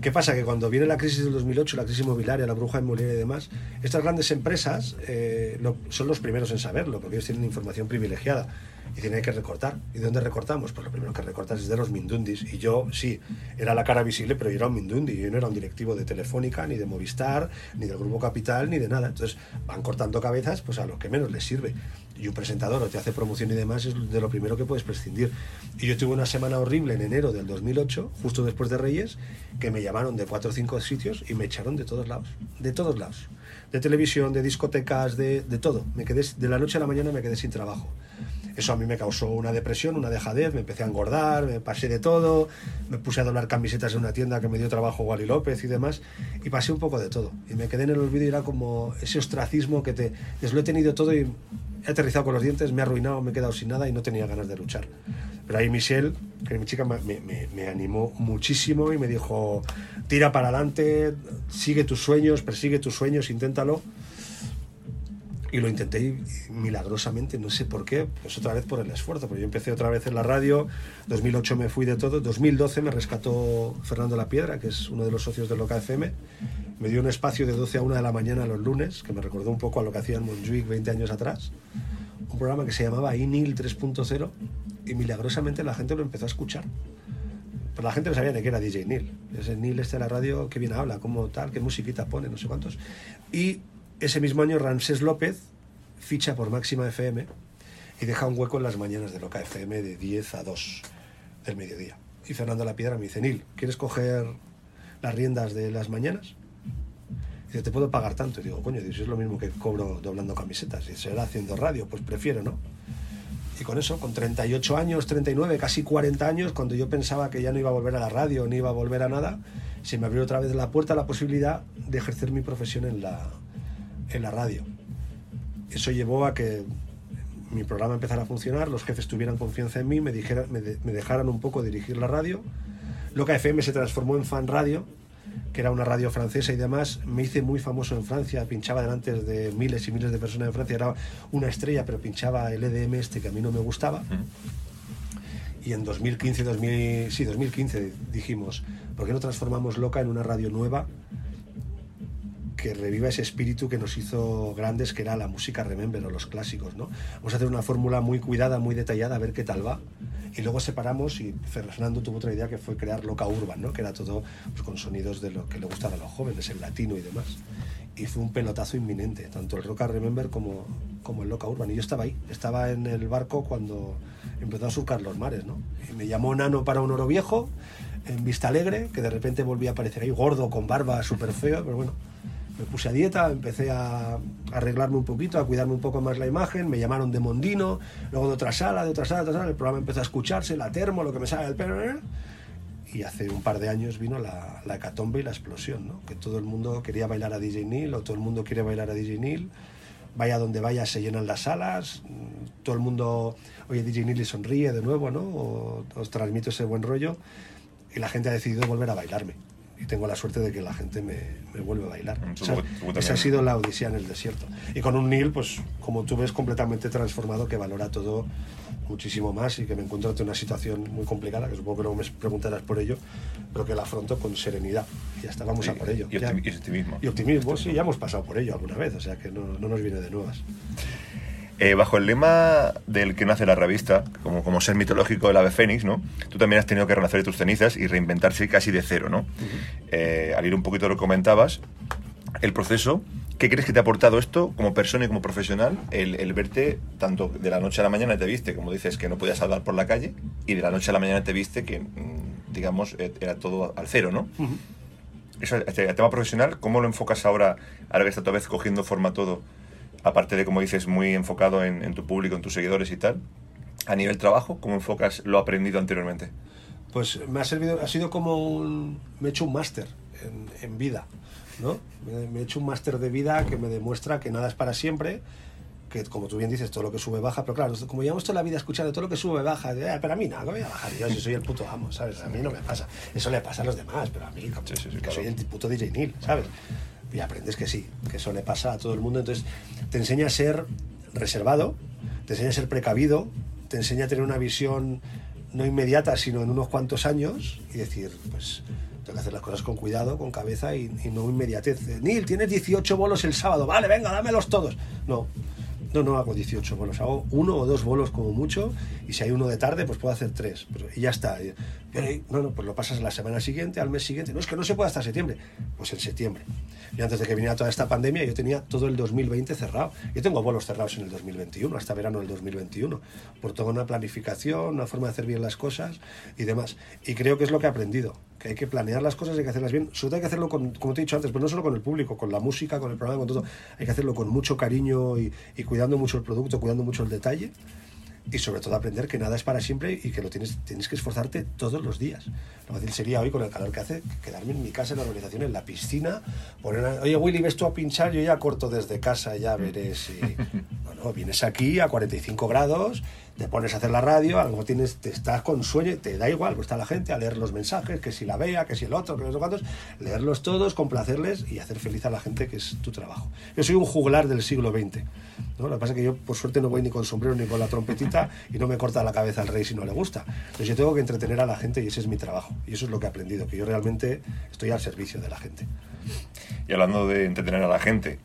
¿Qué pasa? Que cuando viene la crisis del 2008, la crisis inmobiliaria, la bruja inmobiliaria y demás, estas grandes empresas eh, son los primeros en saberlo, porque ellos tienen información privilegiada y tienen que recortar. ¿Y de dónde recortamos? Pues lo primero que recortas es de los Mindundis. Y yo, sí, era la cara visible, pero yo era un Mindundi. Yo no era un directivo de Telefónica, ni de Movistar, ni del Grupo Capital, ni de nada. Entonces van cortando cabezas pues a lo que menos les sirve. Y un presentador o te hace promoción y demás es de lo primero que puedes prescindir. Y yo tuve una semana horrible en enero del 2008, justo después de Reyes, que me llamaron de cuatro o cinco sitios y me echaron de todos lados. De todos lados. De televisión, de discotecas, de, de todo. Me quedé, de la noche a la mañana me quedé sin trabajo. Eso a mí me causó una depresión, una dejadez, me empecé a engordar, me pasé de todo, me puse a doblar camisetas en una tienda que me dio trabajo Wally López y demás, y pasé un poco de todo. Y me quedé en el olvido y era como ese ostracismo que te... Les lo he tenido todo y he aterrizado con los dientes, me he arruinado, me he quedado sin nada y no tenía ganas de luchar. Pero ahí Michelle, que mi chica, me, me, animó muchísimo y me dijo, tira para adelante, sigue tus sueños, persigue tus sueños, inténtalo. Y lo intenté milagrosamente, no sé por qué, pues otra vez por el esfuerzo, porque yo empecé otra vez en la radio, 2008 me fui de todo, 2012 me rescató Fernando La Piedra, que es uno de los socios de Loca FM, me dio un espacio de 12 a 1 de la mañana los lunes, que me recordó un poco a lo que hacía en Montjuic 20 años atrás, un programa que se llamaba INIL 3.0 y milagrosamente la gente lo empezó a escuchar. Pero la gente no sabía de qué era DJ Neil. Ese Neil este de la radio, qué bien habla, cómo tal, qué musiquita pone, no sé cuántos. Y ese mismo año Ramsés López ficha por Máxima FM y deja un hueco en las mañanas de Loca FM de 10 a 2 del mediodía. Y Fernando La Piedra me dice, Nil, ¿quieres coger las riendas de las mañanas? Y dice, te puedo pagar tanto. Y digo, coño, es lo mismo que cobro doblando camisetas. Y será haciendo radio, pues prefiero, ¿no? Y con eso, con 38 años, 39, casi 40 años, cuando yo pensaba que ya no iba a volver a la radio, ni iba a volver a nada, se me abrió otra vez la puerta la posibilidad de ejercer mi profesión en la, en la radio. Eso llevó a que mi programa empezara a funcionar, los jefes tuvieran confianza en mí, me, dijera, me, de- me dejaran un poco dirigir la radio. Loca FM se transformó en Fan Radio, que era una radio francesa y demás. Me hice muy famoso en Francia, pinchaba delante de miles y miles de personas en Francia. Era una estrella, pero pinchaba el EDM este que a mí no me gustaba. Y en 2015, 2000, sí, 2015 dijimos, ¿por qué no transformamos Loca en una radio nueva que reviva ese espíritu que nos hizo grandes, que era la música Remember o los clásicos, ¿no? Vamos a hacer una fórmula muy cuidada, muy detallada, a ver qué tal va. Y luego separamos y Fernando tuvo otra idea que fue crear Loca Urban, ¿no? Que era todo pues, con sonidos de lo que le gustan a los jóvenes, el latino y demás. Y fue un pelotazo inminente, tanto el Rock a Remember como, como el Loca Urban. Y yo estaba ahí, estaba en el barco cuando empezó a surcar los mares, ¿no? Y me llamó Nano para un oro viejo, en Vista Alegre, que de repente volvía a aparecer ahí, gordo, con barba, súper feo, pero bueno, me puse a dieta, empecé a arreglarme un poquito, a cuidarme un poco más la imagen, me llamaron de Mondino, luego de otra sala, de otra sala, de otra sala, el programa empezó a escucharse, la termo, lo que me sale del pelo, ¿eh? y hace un par de años vino la, la hecatombe y la explosión, ¿no? que todo el mundo quería bailar a DJ Neil o todo el mundo quiere bailar a DJ Neil, vaya donde vaya se llenan las salas, todo el mundo, oye DJ Neil y sonríe de nuevo, ¿no? O, os transmito ese buen rollo y la gente ha decidido volver a bailarme. Y tengo la suerte de que la gente me, me vuelve a bailar. O sea, también. esa ha sido la odisea en el desierto. Y con un Neil, pues como tú ves, completamente transformado, que valora todo muchísimo más y que me encuentro ante una situación muy complicada, que supongo que luego me preguntarás por ello, pero que la afronto con serenidad. Y ya está, vamos a por ello. Y, Ya- optimi- y optimismo. y optimismo, sí, ya hemos pasado por ello alguna vez, o sea que no, no nos viene de nuevas. Eh, bajo el lema del que nace la revista, como, como ser mitológico del ave fénix, ¿no? Tú también has tenido que renacer de tus cenizas y reinventarse casi de cero, ¿no? Eh, al ir un poquito lo que comentabas, el proceso, ¿qué crees que te ha aportado esto como persona y como profesional? El, el verte tanto de la noche a la mañana te viste, como dices, que no podías hablar por la calle, y de la noche a la mañana te viste que, mm, digamos, eh, era todo al cero, ¿no? Eso, este, el tema profesional, ¿cómo lo enfocas ahora, ahora que está otra vez cogiendo forma todo? Aparte de, como dices, muy enfocado en, tu público, en tus seguidores y tal. A nivel trabajo, ¿cómo enfocas lo aprendido anteriormente? Pues me ha servido, ha sido como un, me he hecho un máster en, en vida, ¿no? Me, me he hecho un máster de vida que me demuestra que nada es para siempre, que como tú bien dices, todo lo que sube baja, pero claro, como llevamos toda la vida escuchando todo lo que sube baja, eh, pero a mí nada, ¿qué voy a bajar yo si soy el puto amo, ¿sabes? A mí no me pasa, eso le pasa a los demás, pero a mí, como, Sí, sí, sí, que claro. soy el puto DJ Neil, ¿sabes? Y aprendes que sí, que eso le pasa a todo el mundo, entonces te enseña a ser reservado, te enseña a ser precavido, te enseña a tener una visión no inmediata, sino en unos cuantos años y decir, pues tengo que hacer las cosas con cuidado, con cabeza y, y no inmediatez. Neil, tienes 18 bolos el sábado, vale, venga, dámelos todos. No, no, no hago 18 bolos, hago uno o dos bolos como mucho y si hay uno de tarde, pues puedo hacer tres. Y ya está. Y- no, no, pues lo pasas la semana siguiente, al mes siguiente. No, es que no se puede hasta septiembre. Pues en septiembre. Y antes de que viniera toda esta pandemia, yo tenía todo el 2020 cerrado. Yo tengo bolos cerrados en el 2021, hasta verano del 2021, por toda una planificación, una forma de hacer bien las cosas y demás. Y creo que es lo que he aprendido, que hay que planear las cosas, hay que hacerlas bien. Sobre todo hay que hacerlo, con, como te he dicho antes, pero no solo con el público, con la música, con el programa, con todo. Hay que hacerlo con mucho cariño y, y cuidando mucho el producto, cuidando mucho el detalle y sobre todo aprender que nada es para siempre y que lo tienes, tienes que esforzarte todos los días. Lo fácil sería hoy, con el calor que hace, quedarme en mi casa, en la organización, en la piscina, poner, a- oye Willy, ves tú a pinchar, yo ya corto desde casa, ya veré si... No, no, vienes aquí a 45 grados, te pones a hacer la radio, a lo mejor tienes, te estás con sueño, te da igual, pues está la gente a leer los mensajes, que si la vea, que si el otro, que no sé cuántos, leerlos todos, complacerles y hacer feliz a la gente, que es tu trabajo. Yo soy un juglar del siglo XX. ¿no? Lo que pasa es que yo, por suerte, no voy ni con sombrero ni con la trompetita y no me corta la cabeza al rey si no le gusta. Entonces yo tengo que entretener a la gente y ese es mi trabajo. Y eso es lo que he aprendido, que yo realmente estoy al servicio de la gente. Y hablando de entretener a la gente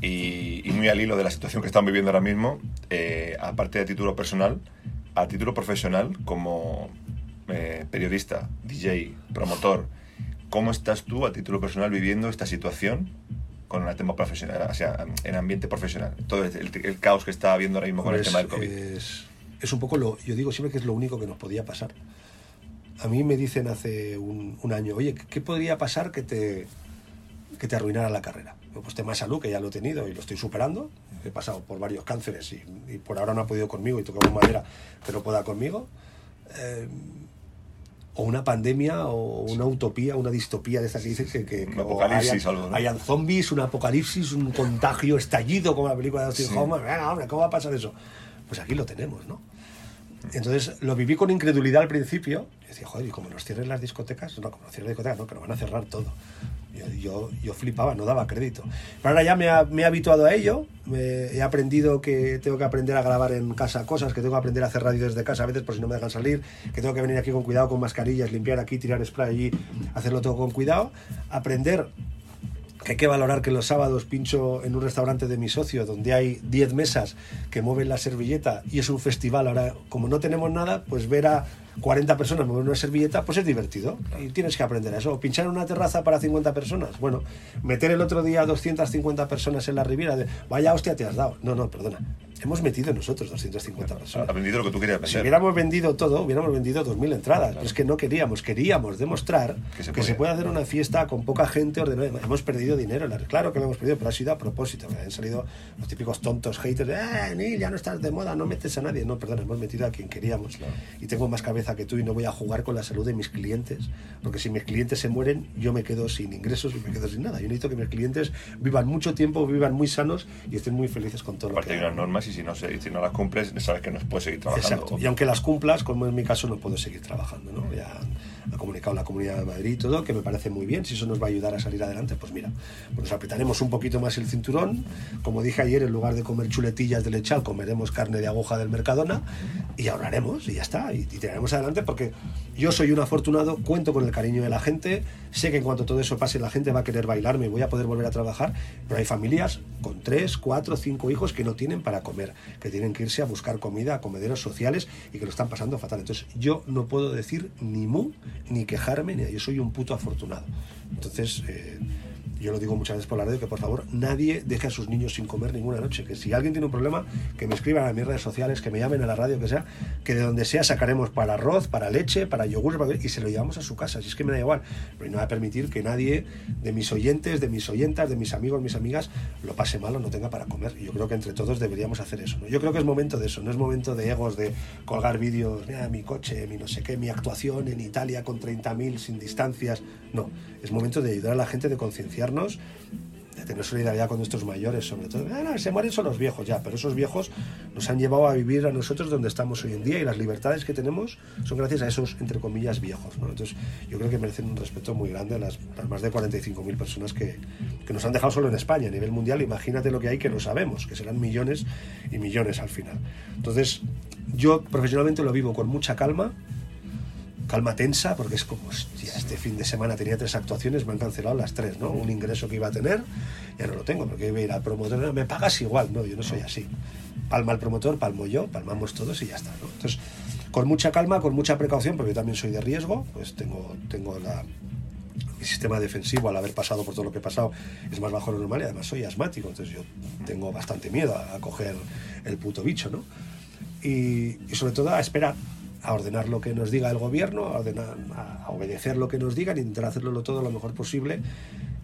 y, y muy al hilo de la situación que están viviendo ahora mismo, eh, aparte de título personal, a título profesional como eh, periodista, DJ, promotor, ¿cómo estás tú a título personal viviendo esta situación con el tema profesional, o sea, en ambiente profesional? Todo el, el caos que está habiendo ahora mismo con el Pues, tema del COVID. Es, es un poco lo, yo digo siempre que es lo único que nos podía pasar. A mí me dicen hace un, un año, oye, ¿qué- ¿qué podría pasar que te, que te arruinara la carrera? Pues tema de salud, que ya lo he tenido y lo estoy superando. He pasado por varios cánceres y, y por ahora no ha podido conmigo y tocamos madera que no pueda conmigo. Eh, o una pandemia o una utopía, una distopía de estas que dicen que, que, Un que apocalipsis, hayan, algo, ¿no? hayan zombies, un apocalipsis, un contagio estallido como la película de Austin Sí. Hoffman. Venga, hombre, ¿cómo va a pasar eso? Pues aquí lo tenemos, ¿no? Entonces lo viví con incredulidad al principio. Y decía, joder, y como nos cierren las discotecas, no, como nos cierren las discotecas, no, que nos van a cerrar todo. Yo, yo, flipaba, no daba crédito. Pero ahora ya me, he habituado a ello. he aprendido que tengo que aprender a grabar en casa cosas, que tengo que aprender a hacer radio desde casa a veces por si no me dejan salir, que tengo que venir aquí con cuidado, con mascarillas, limpiar aquí, tirar spray allí, hacerlo todo con cuidado. Aprender que hay que valorar que los sábados pincho en un restaurante de mi socio donde hay 10 mesas que mueven la servilleta y es un festival. Ahora, como no tenemos nada, pues ver a 40 personas mover una servilleta, pues es divertido. Y tienes que aprender a eso. O pinchar en una terraza para 50 personas. Bueno, meter el otro día 250 personas en la Riviera, de, vaya hostia te has dado. No, no, perdona. Hemos metido nosotros 250 personas. Ha vendido lo que tú querías Si vender. hubiéramos vendido todo, hubiéramos vendido 2.000 entradas. Pero es que no queríamos, queríamos demostrar Que se que se, puede. hacer una fiesta con poca gente ordenada. Hemos perdido dinero, claro que lo hemos perdido, pero ha sido a propósito. Han salido los típicos tontos haters eh, Neil, ya no estás de moda, no metes a nadie. No, perdón, hemos metido a quien queríamos. Y tengo más cabeza que tú y no voy a jugar con la salud de mis clientes. Porque si mis clientes se mueren, yo me quedo sin ingresos y me quedo sin nada. Yo necesito que mis clientes vivan mucho tiempo, vivan muy sanos y estén muy felices con todo lo Aparte que hay unas normas y si no, se, si no las cumples, sabes que no puedes seguir trabajando. Exacto. Y aunque las cumplas, como en mi caso, no puedo seguir trabajando. ¿no? Ya ha comunicado la Comunidad de Madrid y todo, que me parece muy bien. Si eso nos va a ayudar a salir adelante, pues mira, pues nos apretaremos un poquito más el cinturón. Como dije ayer, en lugar de comer chuletillas de lechal, comeremos carne de aguja del Mercadona y ahorraremos y ya está. Y, y tiraremos adelante porque yo soy un afortunado, cuento con el cariño de la gente. Sé que en cuanto todo eso pase, la gente va a querer bailarme y voy a poder volver a trabajar. Pero hay familias con tres, cuatro, cinco hijos que no tienen para comer, que tienen que irse a buscar comida a comederos sociales y que lo están pasando fatal. Entonces, yo no puedo decir ni mu, ni quejarme, ni yo soy un puto afortunado. Entonces, eh, yo lo digo muchas veces por la radio que por favor nadie deje a sus niños sin comer ninguna noche. Que si alguien tiene un problema, que me escriban a mis redes sociales, que me llamen a la radio, que sea, que de donde sea sacaremos para arroz, para leche, para yogur, para- y se lo llevamos a su casa. Si es que me da igual. Pero no voy a permitir que nadie de mis oyentes, de mis oyentas, de mis amigos, mis amigas, lo pase mal o no tenga para comer. Y yo creo que entre todos deberíamos hacer eso. ¿no? Yo creo que es momento de eso, no es momento de egos, de colgar vídeos, mira mi coche, mi no sé qué, mi actuación en Italia con 30.000 sin distancias. No, es momento de ayudar a la gente, de concienciarnos de tener solidaridad con nuestros mayores, sobre todo. Ah, no, se mueren son los viejos, ya, pero esos viejos nos han llevado a vivir a nosotros donde estamos hoy en día y las libertades que tenemos son gracias a esos, entre comillas, viejos. ¿no? Entonces, yo creo que merecen un respeto muy grande las, las más de 45.000 personas que, que nos han dejado solo en España. A nivel mundial, imagínate lo que hay que no sabemos, que serán millones y millones al final. Entonces, yo profesionalmente lo vivo con mucha calma, calma tensa, porque es como, hostia, este fin de semana tenía tres actuaciones, me han cancelado las tres, ¿no? Un ingreso que iba a tener, ya no lo tengo, porque iba a ir al promotor, "No, me pagas igual, no, yo no soy así. Palma el promotor, palmo yo, palmamos todos y ya está, ¿no? Entonces, con mucha calma, con mucha precaución, porque yo también soy de riesgo, pues tengo, tengo la, mi sistema defensivo al haber pasado por todo lo que he pasado es más bajo de lo normal y además soy asmático, entonces yo tengo bastante miedo a, a coger el puto bicho, ¿no? Y sobre todo a esperar, a ordenar lo que nos diga el gobierno, a, obedecer lo que nos digan, intentar hacerlo todo lo mejor posible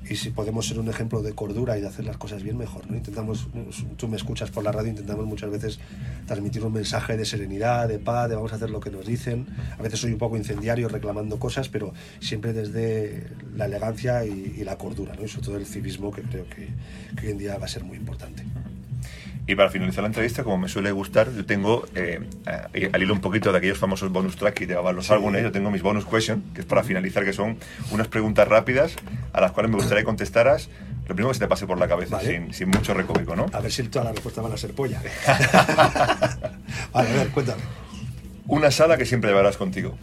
y si podemos ser un ejemplo de cordura y de hacer las cosas bien, mejor. ¿no? Intentamos, tú me escuchas por la radio, intentamos muchas veces transmitir un mensaje de serenidad, de paz, de vamos a hacer lo que nos dicen. A veces soy un poco incendiario reclamando cosas, pero siempre desde la elegancia y, y la cordura, ¿no? y sobre todo el civismo que creo que, que hoy en día va a ser muy importante. Y para finalizar la entrevista, como me suele gustar, yo tengo, eh, eh, al hilo un poquito de aquellos famosos bonus track que llevaban los Sí. álbumes, yo tengo mis bonus question, que es para finalizar, que son unas preguntas rápidas a las cuales me gustaría que contestaras lo primero que se te pase por la cabeza, Vale. sin, sin mucho recoveco, ¿no? A ver si todas las respuestas van a ser polla. vale, a ver, cuéntame. Una sala que siempre llevarás contigo.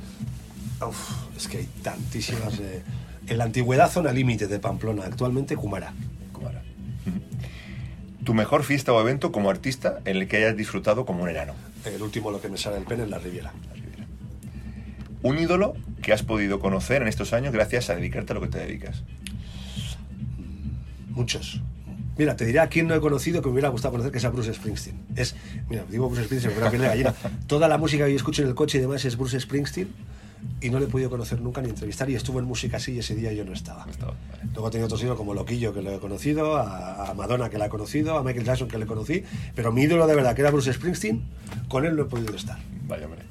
Uf, es que hay tantísimas. eh. En la antigüedad, zona límite de Pamplona, actualmente Cumara. Kumara. Tu mejor fiesta o evento como artista en el que hayas disfrutado como un enano. El último, lo que me sale el pene, en la Riviera. Un ídolo que has podido conocer en estos años gracias a dedicarte a lo que te dedicas. Muchos. Mira, te diré a quién no he conocido que me hubiera gustado conocer, que es a Bruce Springsteen. Es, mira, digo Bruce Springsteen, me de gallina. Toda la música que yo escucho en el coche y demás es Bruce Springsteen y no le he podido conocer nunca ni entrevistar y estuvo en música así y ese día yo no estaba. Estaba, vale. Luego he tenido otros ídolos como Loquillo, que lo he conocido, a, a Madonna, que la he conocido, a Michael Jackson, que le conocí, pero mi ídolo de verdad, que era Bruce Springsteen, con él no he podido estar. Vaya, hombre.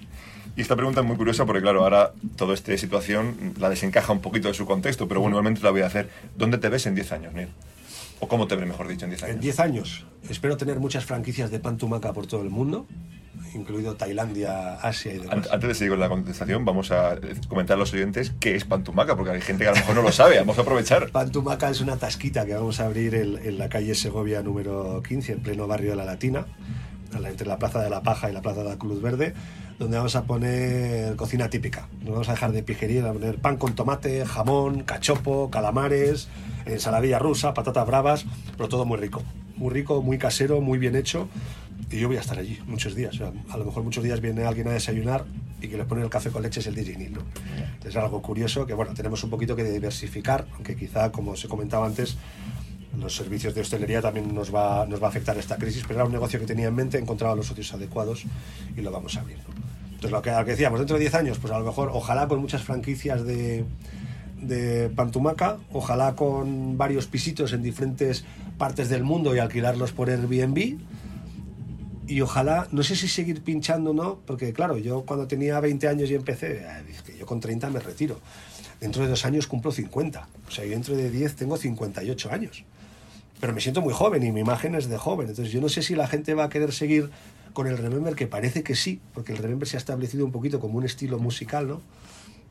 Y esta pregunta es muy curiosa porque, claro, ahora toda esta situación la desencaja un poquito de su contexto, pero bueno, igualmente la voy a hacer. ¿Dónde te ves en 10 años, Neil? ¿O cómo te ves, mejor dicho, en 10 años? En 10 años espero tener muchas franquicias de pan tumaca por todo el mundo, incluido Tailandia, Asia y demás. Antes de seguir con la contestación, vamos a comentar a los oyentes qué es pan tumaca, porque hay gente que a lo mejor no lo sabe, vamos a aprovechar. Pan tumaca es una tasquita que vamos a abrir en, en la calle Segovia número 15, en pleno barrio de la Latina, entre la Plaza de la Paja y la Plaza de la Cruz Verde, donde vamos a poner cocina típica. Nos vamos a dejar de pijería, a poner pan con tomate, jamón, cachopo, calamares, ensaladilla rusa, patatas bravas, pero todo muy rico. Muy rico, muy casero, muy bien hecho. Y yo voy a estar allí muchos días. A lo mejor muchos días viene alguien a desayunar y que le pone el café con leche es el DJ Neil, ¿no? Es algo curioso que, bueno, tenemos un poquito que diversificar, aunque quizá, como se comentaba antes, los servicios de hostelería también nos va, nos va a afectar esta crisis, pero era un negocio que tenía en mente, he encontrado los socios adecuados y lo vamos a abrir. Entonces, lo que, que decíamos, dentro de 10 años, pues a lo mejor, ojalá con muchas franquicias de, de Pantumaca, ojalá con varios pisitos en diferentes partes del mundo y alquilarlos por Airbnb. Y ojalá, no sé si seguir pinchando o no, porque claro, yo cuando tenía 20 años y empecé, eh, dije, yo con 30 me retiro. Dentro de dos años cumplo 50. O sea, y dentro de 10 tengo 58 años. Pero me siento muy joven y mi imagen es de joven. Entonces yo no sé si la gente va a querer seguir con el Remember, que parece que sí, porque el Remember se ha establecido un poquito como un estilo musical, ¿no?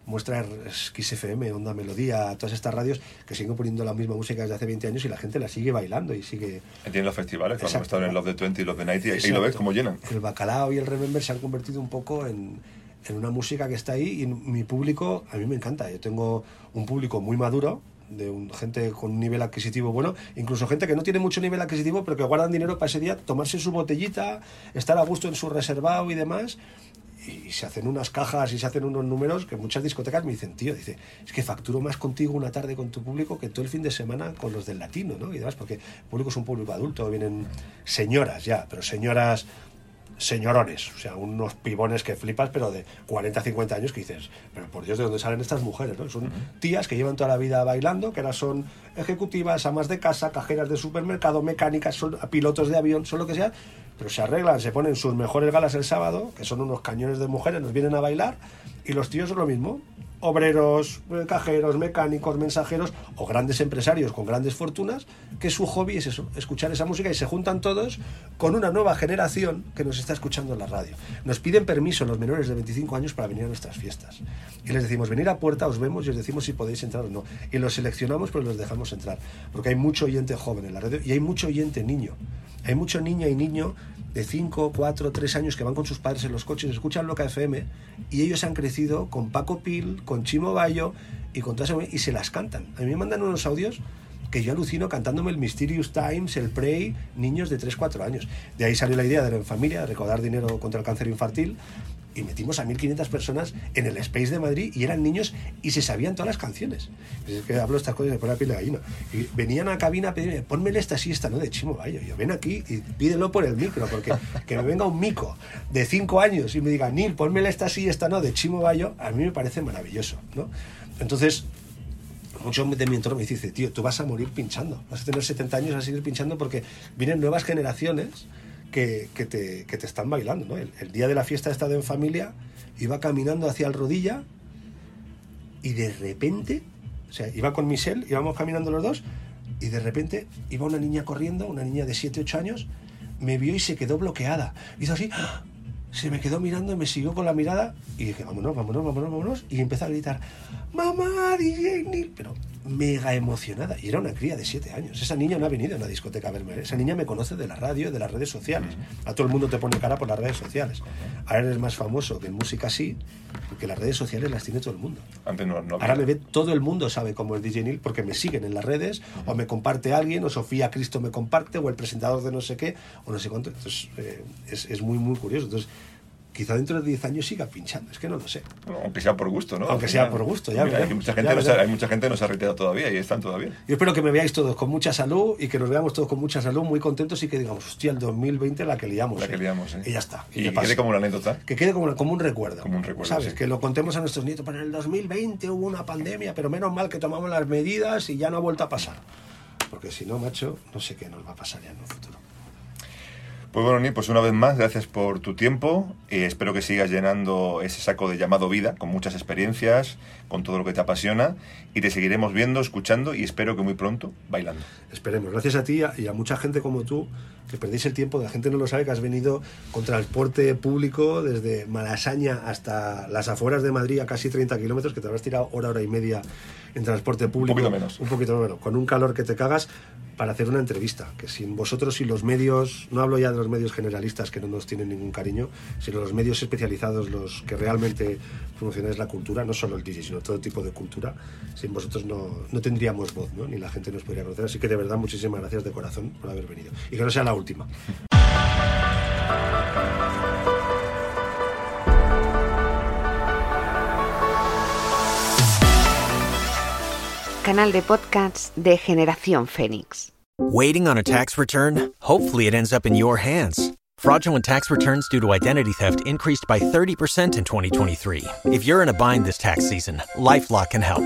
muestra XFM, Onda Melodía, todas estas radios que siguen poniendo la misma música desde hace 20 años y la gente la sigue bailando y sigue... Tienen los festivales, cuando están en Love the 20 y Love the 90 y ahí lo ves como llenan. El bacalao y el Remember se han convertido un poco en, en una música que está ahí y mi público, a mí me encanta. Yo tengo un público muy maduro, de un, gente con un nivel adquisitivo bueno, incluso gente que no tiene mucho nivel adquisitivo, pero que guardan dinero para ese día, tomarse su botellita, estar a gusto en su reservado y demás. Y se hacen unas cajas y se hacen unos números que muchas discotecas me dicen, tío, dice, es que facturo más contigo una tarde con tu público que todo el fin de semana con los del latino, ¿no? Y demás, porque el público es un público adulto, vienen señoras ya, pero señoras señorones, o sea, unos pibones que flipas, pero de 40, 50 años que dices, pero por Dios, ¿de dónde salen estas mujeres? ¿no? Son tías que llevan toda la vida bailando, que ahora son ejecutivas, amas de casa, cajeras de supermercado, mecánicas, son pilotos de avión, son lo que sea, pero se arreglan, se ponen sus mejores galas el sábado, que son unos cañones de mujeres, nos vienen a bailar, y los tíos son lo mismo, obreros, cajeros, mecánicos, mensajeros o grandes empresarios con grandes fortunas, que su hobby es eso, escuchar esa música y se juntan todos con una nueva generación que nos está escuchando en la radio. Nos piden permiso los menores de 25 años para venir a nuestras fiestas. Y les decimos, venir a puerta, os vemos y os decimos si podéis entrar o no. Y los seleccionamos, pero los dejamos entrar. Porque hay mucho oyente joven en la radio y hay mucho oyente niño. Hay mucho niña y niño de 5, 4, 3 años que van con sus padres en los coches, escuchan Loca FM y ellos han crecido con Paco Pil, con Chimo Bayo y con todas y se las cantan. A mí me mandan unos audios que yo alucino cantándome el Mysterious Times, el Prey, niños de 3, 4 años. De ahí salió la idea de la familia, de recaudar dinero contra el cáncer infantil y metimos a 1.500 personas en el Space de Madrid y eran niños y se sabían todas las canciones. Es que hablo estas cosas y me pone la piel de gallina. Y venían a la cabina a pedirme, ponmele esta siesta, ¿no? De Chimo Bayo. Yo ven aquí y pídelo por el micro, porque que me venga un mico de 5 años y me diga, Nil, ponmele esta siesta, ¿no? De Chimo Bayo, a mí me parece maravilloso, ¿no? Entonces, mucho de mi entorno me dice, tío, tú vas a morir pinchando, vas a tener 70 años a seguir pinchando porque vienen nuevas generaciones que, te, que te, están bailando. ¿no? El, día de la fiesta he estado en familia, iba caminando hacia el rodilla y de repente, o sea, iba con Michelle, íbamos caminando los dos y de repente iba una niña corriendo, una niña de 7, 8 años, me vio y se quedó bloqueada. Hizo así, se me quedó mirando y me siguió con la mirada y dije, vámonos, vámonos, vámonos, vámonos. Y empezó a gritar, mamá, DJ Neil. Pero mega emocionada. Y era una cría de 7 años. Esa niña no ha venido a una discoteca a verme. Esa niña me conoce de la radio, de las redes sociales. A todo el mundo te pone cara por las redes sociales. Ahora eres más famoso que en música sí, porque las redes sociales las tiene todo el mundo. Antes no, no Ahora me ve todo el mundo sabe cómo es DJ Neil porque me siguen en las redes, o me comparte alguien, o Sofía Cristo me comparte, o el presentador de no sé qué, o no sé cuánto. Entonces eh, es, es muy, muy curioso. Entonces, quizá dentro de 10 años siga pinchando, es que no lo sé. Bueno, aunque sea por gusto, ¿no? Aunque sea por gusto, ya Mira, hay, mucha gente no se, hay mucha gente que no se ha retirado todavía y están todavía. Yo espero que me veáis todos con mucha salud y que nos veamos todos con mucha salud, muy contentos y que digamos, hostia, el 2020 la que liamos. La que liamos, ¿eh? Y ya está. Y, y que quede como una anécdota. Que quede como, un recuerdo. Como un recuerdo, ¿Sabes? sí. Que lo contemos a nuestros nietos. Pero en el 2020 hubo una pandemia, pero menos mal que tomamos las medidas y ya no ha vuelto a pasar. Porque si no, macho, no sé qué nos va a pasar ya en el futuro. Pues bueno, Ni, pues una vez más, gracias por tu tiempo. y espero que sigas llenando ese saco de llamado vida, con muchas experiencias, con todo lo que te apasiona. Y te seguiremos viendo, escuchando y espero que muy pronto bailando. Esperemos. Gracias a ti y a mucha gente como tú que perdéis el tiempo. La gente no lo sabe que has venido con transporte público desde Malasaña hasta las afueras de Madrid a casi 30 kilómetros, que te habrás tirado hora, hora y media en transporte público. Un poquito menos. Un poquito menos. Con un calor que te cagas para hacer una entrevista. Que sin vosotros y los medios, no hablo ya de los medios generalistas que no nos tienen ningún cariño, sino los medios especializados, los que realmente promocionan la cultura, no solo el DJ, sino todo tipo de cultura. Sin vosotros no, no tendríamos voz, ¿no? ni la gente nos podría conocer. Así que de verdad, muchísimas gracias de corazón por haber venido. Y que no sea la última. Canal de podcasts de Generación Fénix. Waiting on a tax return? Hopefully, it ends up in your hands. Fraudulent tax returns due to identity theft increased by 30% in 2023. If you're in a bind this tax season, Lifelock can help.